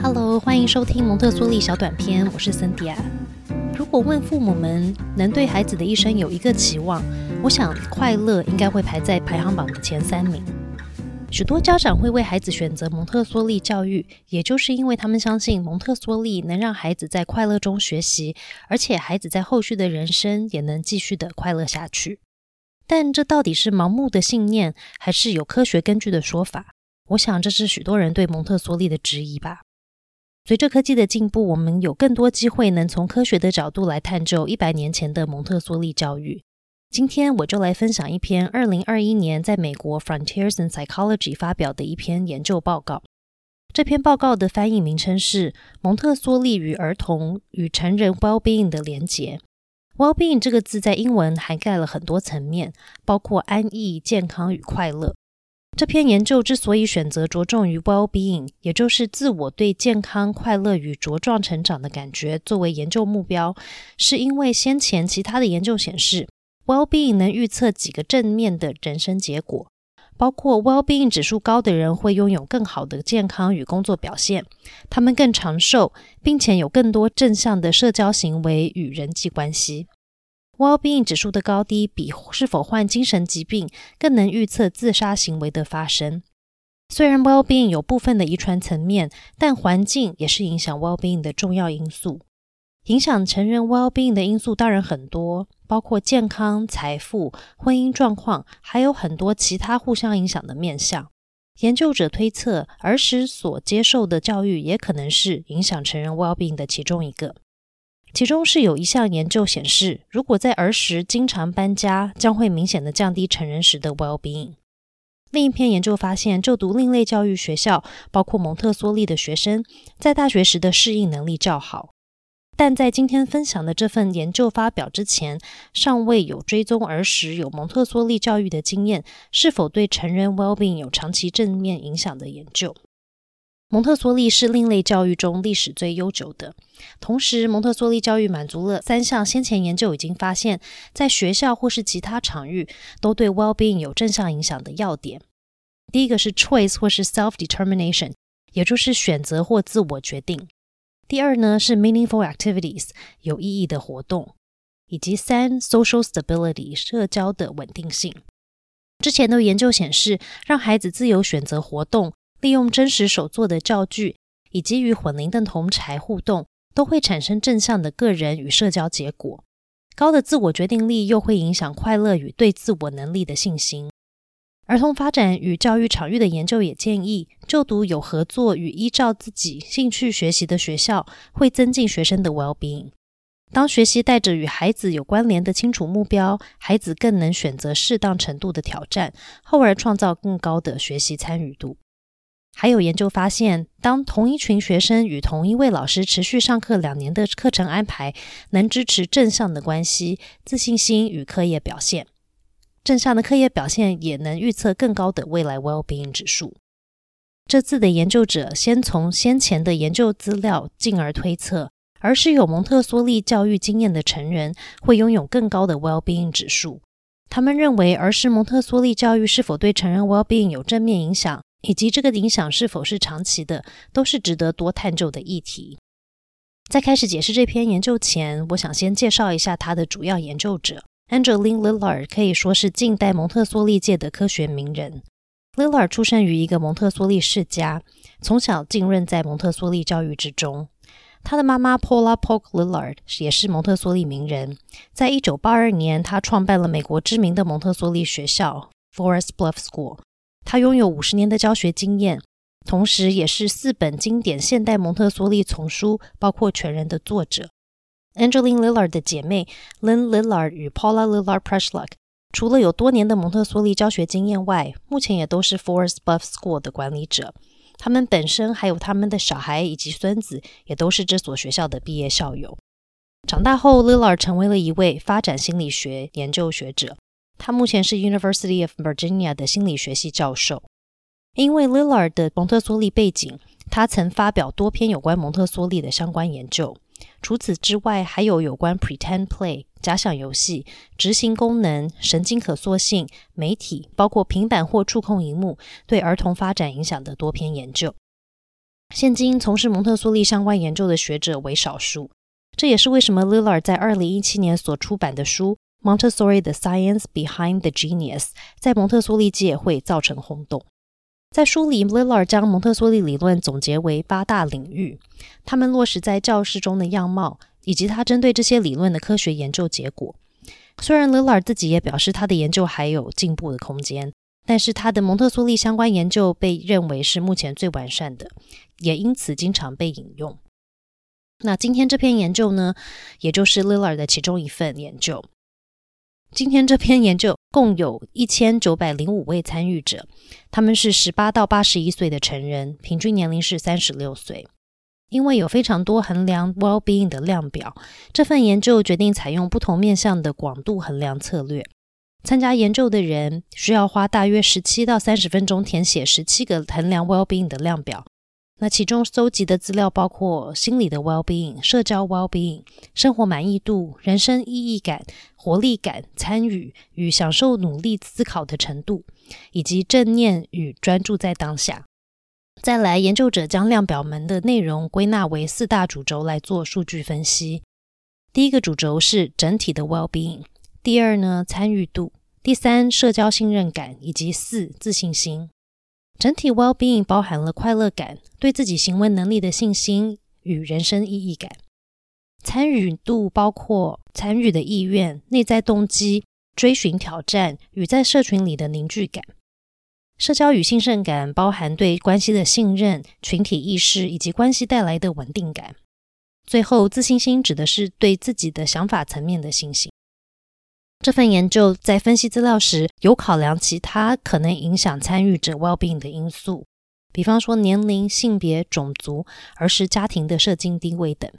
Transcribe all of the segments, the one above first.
Hello，欢迎收听蒙特梭利小短片，我是森迪亚。如果问父母们能对孩子的一生有一个期望，我想快乐应该会排在排行榜的前三名。许多家长会为孩子选择蒙特梭利教育，也就是因为他们相信蒙特梭利能让孩子在快乐中学习，而且孩子在后续的人生也能继续的快乐下去。但这到底是盲目的信念，还是有科学根据的说法？我想这是许多人对蒙特梭利的质疑吧。随着科技的进步，我们有更多机会能从科学的角度来探究一百年前的蒙特梭利教育。今天我就来分享一篇二零二一年在美国《Frontiers in Psychology》发表的一篇研究报告。这篇报告的翻译名称是《蒙特梭利与儿童与成人 well-being 的连结》。well-being 这个字在英文涵盖了很多层面，包括安逸、健康与快乐。这篇研究之所以选择着重于 well-being，也就是自我对健康、快乐与茁壮成长的感觉作为研究目标，是因为先前其他的研究显示。Well-being 能预测几个正面的人生结果，包括 Well-being 指数高的人会拥有更好的健康与工作表现，他们更长寿，并且有更多正向的社交行为与人际关系。Well-being 指数的高低比是否患精神疾病更能预测自杀行为的发生。虽然 Well-being 有部分的遗传层面，但环境也是影响 Well-being 的重要因素。影响成人 well-being 的因素当然很多，包括健康、财富、婚姻状况，还有很多其他互相影响的面向。研究者推测，儿时所接受的教育也可能是影响成人 well-being 的其中一个。其中是有一项研究显示，如果在儿时经常搬家，将会明显的降低成人时的 well-being。另一篇研究发现，就读另类教育学校，包括蒙特梭利的学生，在大学时的适应能力较好。但在今天分享的这份研究发表之前，尚未有追踪儿时有蒙特梭利教育的经验是否对成人 well-being 有长期正面影响的研究。蒙特梭利是另类教育中历史最悠久的，同时蒙特梭利教育满足了三项先前研究已经发现，在学校或是其他场域都对 well-being 有正向影响的要点。第一个是 choice 或是 self-determination，也就是选择或自我决定。第二呢是 meaningful activities 有意义的活动，以及三 social stability 社交的稳定性。之前的研究显示，让孩子自由选择活动，利用真实手做的教具，以及与混龄的同才互动，都会产生正向的个人与社交结果。高的自我决定力又会影响快乐与对自我能力的信心。儿童发展与教育场域的研究也建议，就读有合作与依照自己兴趣学习的学校，会增进学生的 well-being。当学习带着与孩子有关联的清楚目标，孩子更能选择适当程度的挑战，后而创造更高的学习参与度。还有研究发现，当同一群学生与同一位老师持续上课两年的课程安排，能支持正向的关系、自信心与课业表现。正向的课业表现也能预测更高的未来 well-being 指数。这次的研究者先从先前的研究资料，进而推测，而是有蒙特梭利教育经验的成人会拥有更高的 well-being 指数。他们认为，儿时蒙特梭利教育是否对成人 well-being 有正面影响，以及这个影响是否是长期的，都是值得多探究的议题。在开始解释这篇研究前，我想先介绍一下他的主要研究者。Angeline Lillard 可以说是近代蒙特梭利界的科学名人。Lillard 出生于一个蒙特梭利世家，从小浸润在蒙特梭利教育之中。他的妈妈 Paula Polk Lillard 也是蒙特梭利名人。在一九八二年，他创办了美国知名的蒙特梭利学校 Forest Bluff School。他拥有五十年的教学经验，同时也是四本经典现代蒙特梭利丛书，包括全人的作者。Angeline Lillard 的姐妹 Lynn Lillard 与 Paula Lillard Preshluck，除了有多年的蒙特梭利教学经验外，目前也都是 Forest Buff School 的管理者。他们本身还有他们的小孩以及孙子，也都是这所学校的毕业校友。长大后，Lillard 成为了一位发展心理学研究学者。他目前是 University of Virginia 的心理学系教授。因为 Lillard 的蒙特梭利背景，他曾发表多篇有关蒙特梭利的相关研究。除此之外，还有有关 pretend play 假想游戏、执行功能、神经可塑性、媒体，包括平板或触控荧幕对儿童发展影响的多篇研究。现今从事蒙特梭利相关研究的学者为少数，这也是为什么 Lillard 在二零一七年所出版的书《Montessori: The Science Behind the Genius》在蒙特梭利界会造成轰动。在书里，Lillard 将蒙特梭利理论总结为八大领域，他们落实在教室中的样貌，以及他针对这些理论的科学研究结果。虽然 Lillard 自己也表示他的研究还有进步的空间，但是他的蒙特梭利相关研究被认为是目前最完善的，也因此经常被引用。那今天这篇研究呢，也就是 Lillard 的其中一份研究。今天这篇研究共有一千九百零五位参与者，他们是十八到八十一岁的成人，平均年龄是三十六岁。因为有非常多衡量 well-being 的量表，这份研究决定采用不同面向的广度衡量策略。参加研究的人需要花大约十七到三十分钟填写十七个衡量 well-being 的量表。那其中搜集的资料包括心理的 well-being、社交 well-being、生活满意度、人生意义感、活力感、参与与享受努力思考的程度，以及正念与专注在当下。再来，研究者将量表门的内容归纳为四大主轴来做数据分析。第一个主轴是整体的 well-being，第二呢参与度，第三社交信任感，以及四自信心。整体 well-being 包含了快乐感、对自己行为能力的信心与人生意义感。参与度包括参与的意愿、内在动机、追寻挑战与在社群里的凝聚感。社交与兴盛感包含对关系的信任、群体意识以及关系带来的稳定感。最后，自信心指的是对自己的想法层面的信心。这份研究在分析资料时，有考量其他可能影响参与者 well-being 的因素，比方说年龄、性别、种族、儿时家庭的社经地位等。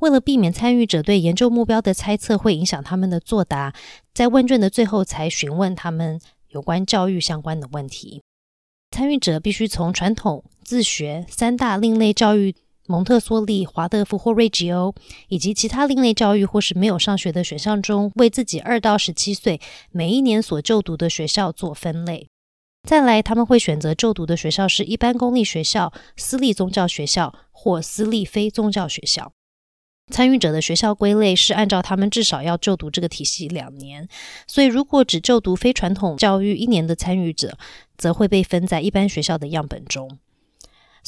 为了避免参与者对研究目标的猜测会影响他们的作答，在问卷的最后才询问他们有关教育相关的问题。参与者必须从传统、自学三大另类教育。蒙特梭利、华德福或瑞吉欧，以及其他另类教育或是没有上学的选项中，为自己二到十七岁每一年所就读的学校做分类。再来，他们会选择就读的学校是一般公立学校、私立宗教学校或私立非宗教学校。参与者的学校归类是按照他们至少要就读这个体系两年，所以如果只就读非传统教育一年的参与者，则会被分在一般学校的样本中。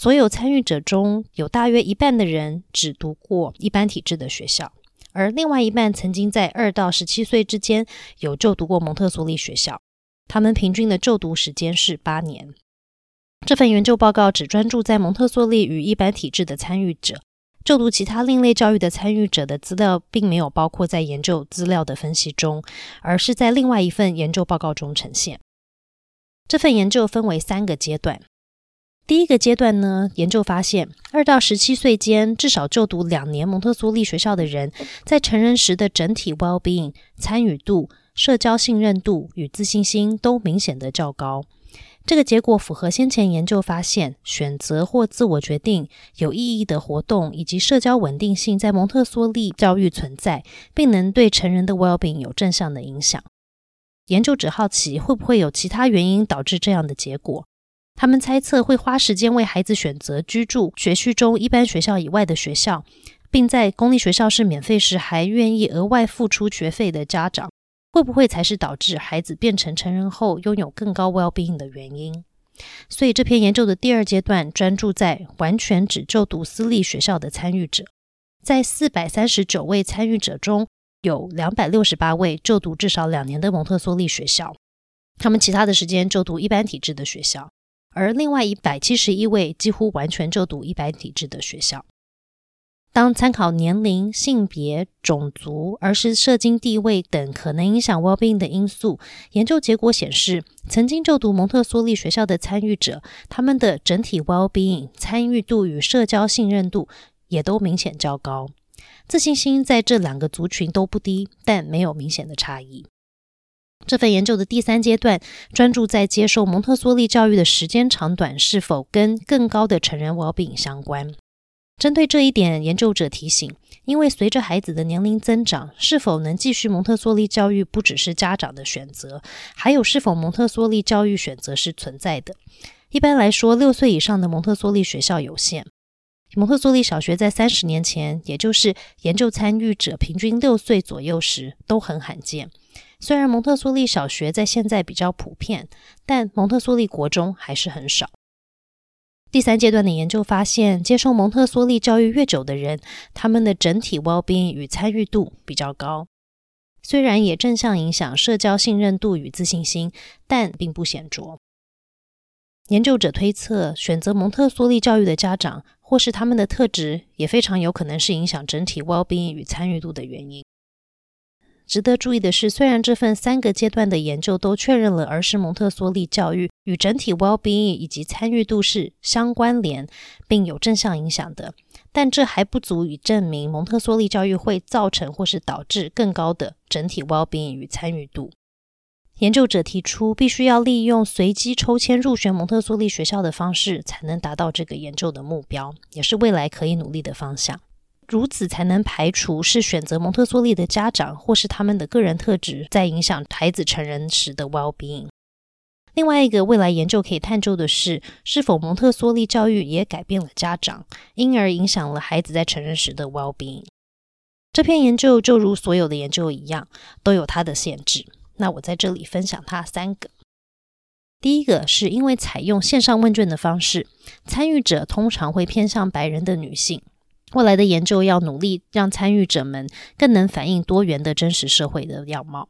所有参与者中有大约一半的人只读过一般体制的学校，而另外一半曾经在二到十七岁之间有就读过蒙特梭利学校。他们平均的就读时间是八年。这份研究报告只专注在蒙特梭利与一般体制的参与者，就读其他另类教育的参与者的资料并没有包括在研究资料的分析中，而是在另外一份研究报告中呈现。这份研究分为三个阶段。第一个阶段呢，研究发现，二到十七岁间至少就读两年蒙特梭利学校的人，在成人时的整体 well-being、参与度、社交信任度与自信心都明显的较高。这个结果符合先前研究发现，选择或自我决定、有意义的活动以及社交稳定性在蒙特梭利教育存在，并能对成人的 well-being 有正向的影响。研究者好奇，会不会有其他原因导致这样的结果？他们猜测会花时间为孩子选择居住学区中一般学校以外的学校，并在公立学校是免费时还愿意额外付出学费的家长，会不会才是导致孩子变成成人后拥有更高 well-being 的原因？所以这篇研究的第二阶段专注在完全只就读私立学校的参与者，在四百三十九位参与者中，有两百六十八位就读至少两年的蒙特梭利学校，他们其他的时间就读一般体制的学校。而另外一百七十一位几乎完全就读一般体制的学校。当参考年龄、性别、种族、儿时社经地位等可能影响 well-being 的因素，研究结果显示，曾经就读蒙特梭利学校的参与者，他们的整体 well-being 参与度与社交信任度也都明显较高，自信心在这两个族群都不低，但没有明显的差异。这份研究的第三阶段专注在接受蒙特梭利教育的时间长短是否跟更高的成人 well-being 相关。针对这一点，研究者提醒，因为随着孩子的年龄增长，是否能继续蒙特梭利教育不只是家长的选择，还有是否蒙特梭利教育选择是存在的。一般来说，六岁以上的蒙特梭利学校有限。蒙特梭利小学在三十年前，也就是研究参与者平均六岁左右时，都很罕见。虽然蒙特梭利小学在现在比较普遍，但蒙特梭利国中还是很少。第三阶段的研究发现，接受蒙特梭利教育越久的人，他们的整体 well-being 与参与度比较高。虽然也正向影响社交信任度与自信心，但并不显著。研究者推测，选择蒙特梭利教育的家长，或是他们的特质，也非常有可能是影响整体 well-being 与参与度的原因。值得注意的是，虽然这份三个阶段的研究都确认了儿时蒙特梭利教育与整体 well-being 以及参与度是相关联，并有正向影响的，但这还不足以证明蒙特梭利教育会造成或是导致更高的整体 well-being 与参与度。研究者提出，必须要利用随机抽签入学蒙特梭利学校的方式，才能达到这个研究的目标，也是未来可以努力的方向。如此才能排除是选择蒙特梭利的家长或是他们的个人特质在影响孩子成人时的 well-being。另外一个未来研究可以探究的是，是否蒙特梭利教育也改变了家长，因而影响了孩子在成人时的 well-being。这篇研究就如所有的研究一样，都有它的限制。那我在这里分享它三个。第一个是因为采用线上问卷的方式，参与者通常会偏向白人的女性。未来的研究要努力让参与者们更能反映多元的真实社会的样貌。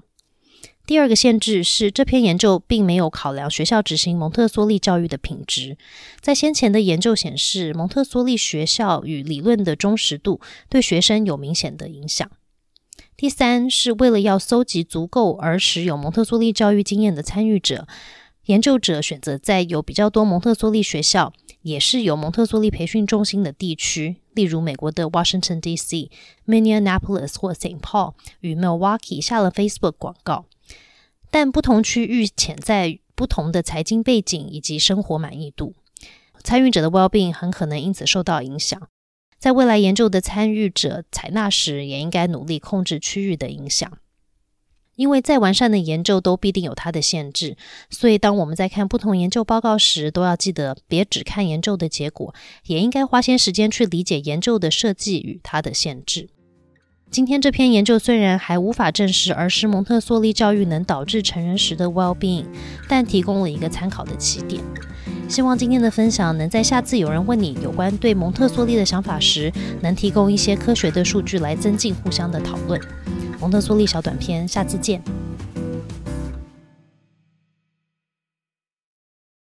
第二个限制是，这篇研究并没有考量学校执行蒙特梭利教育的品质。在先前的研究显示，蒙特梭利学校与理论的忠实度对学生有明显的影响。第三是为了要搜集足够儿时有蒙特梭利教育经验的参与者，研究者选择在有比较多蒙特梭利学校。也是有蒙特梭利培训中心的地区，例如美国的 Washington D.C.、Minneapolis 或 St. Paul 与 Milwaukee 下了 Facebook 广告，但不同区域潜在不同的财经背景以及生活满意度，参与者的 well-being 很可能因此受到影响。在未来研究的参与者采纳时，也应该努力控制区域的影响。因为再完善的研究都必定有它的限制，所以当我们在看不同研究报告时，都要记得别只看研究的结果，也应该花些时间去理解研究的设计与它的限制。今天这篇研究虽然还无法证实儿时蒙特梭利教育能导致成人时的 well-being，但提供了一个参考的起点。希望今天的分享能在下次有人问你有关对蒙特梭利的想法时，能提供一些科学的数据来增进互相的讨论。蒙特梭利小短片，下次见。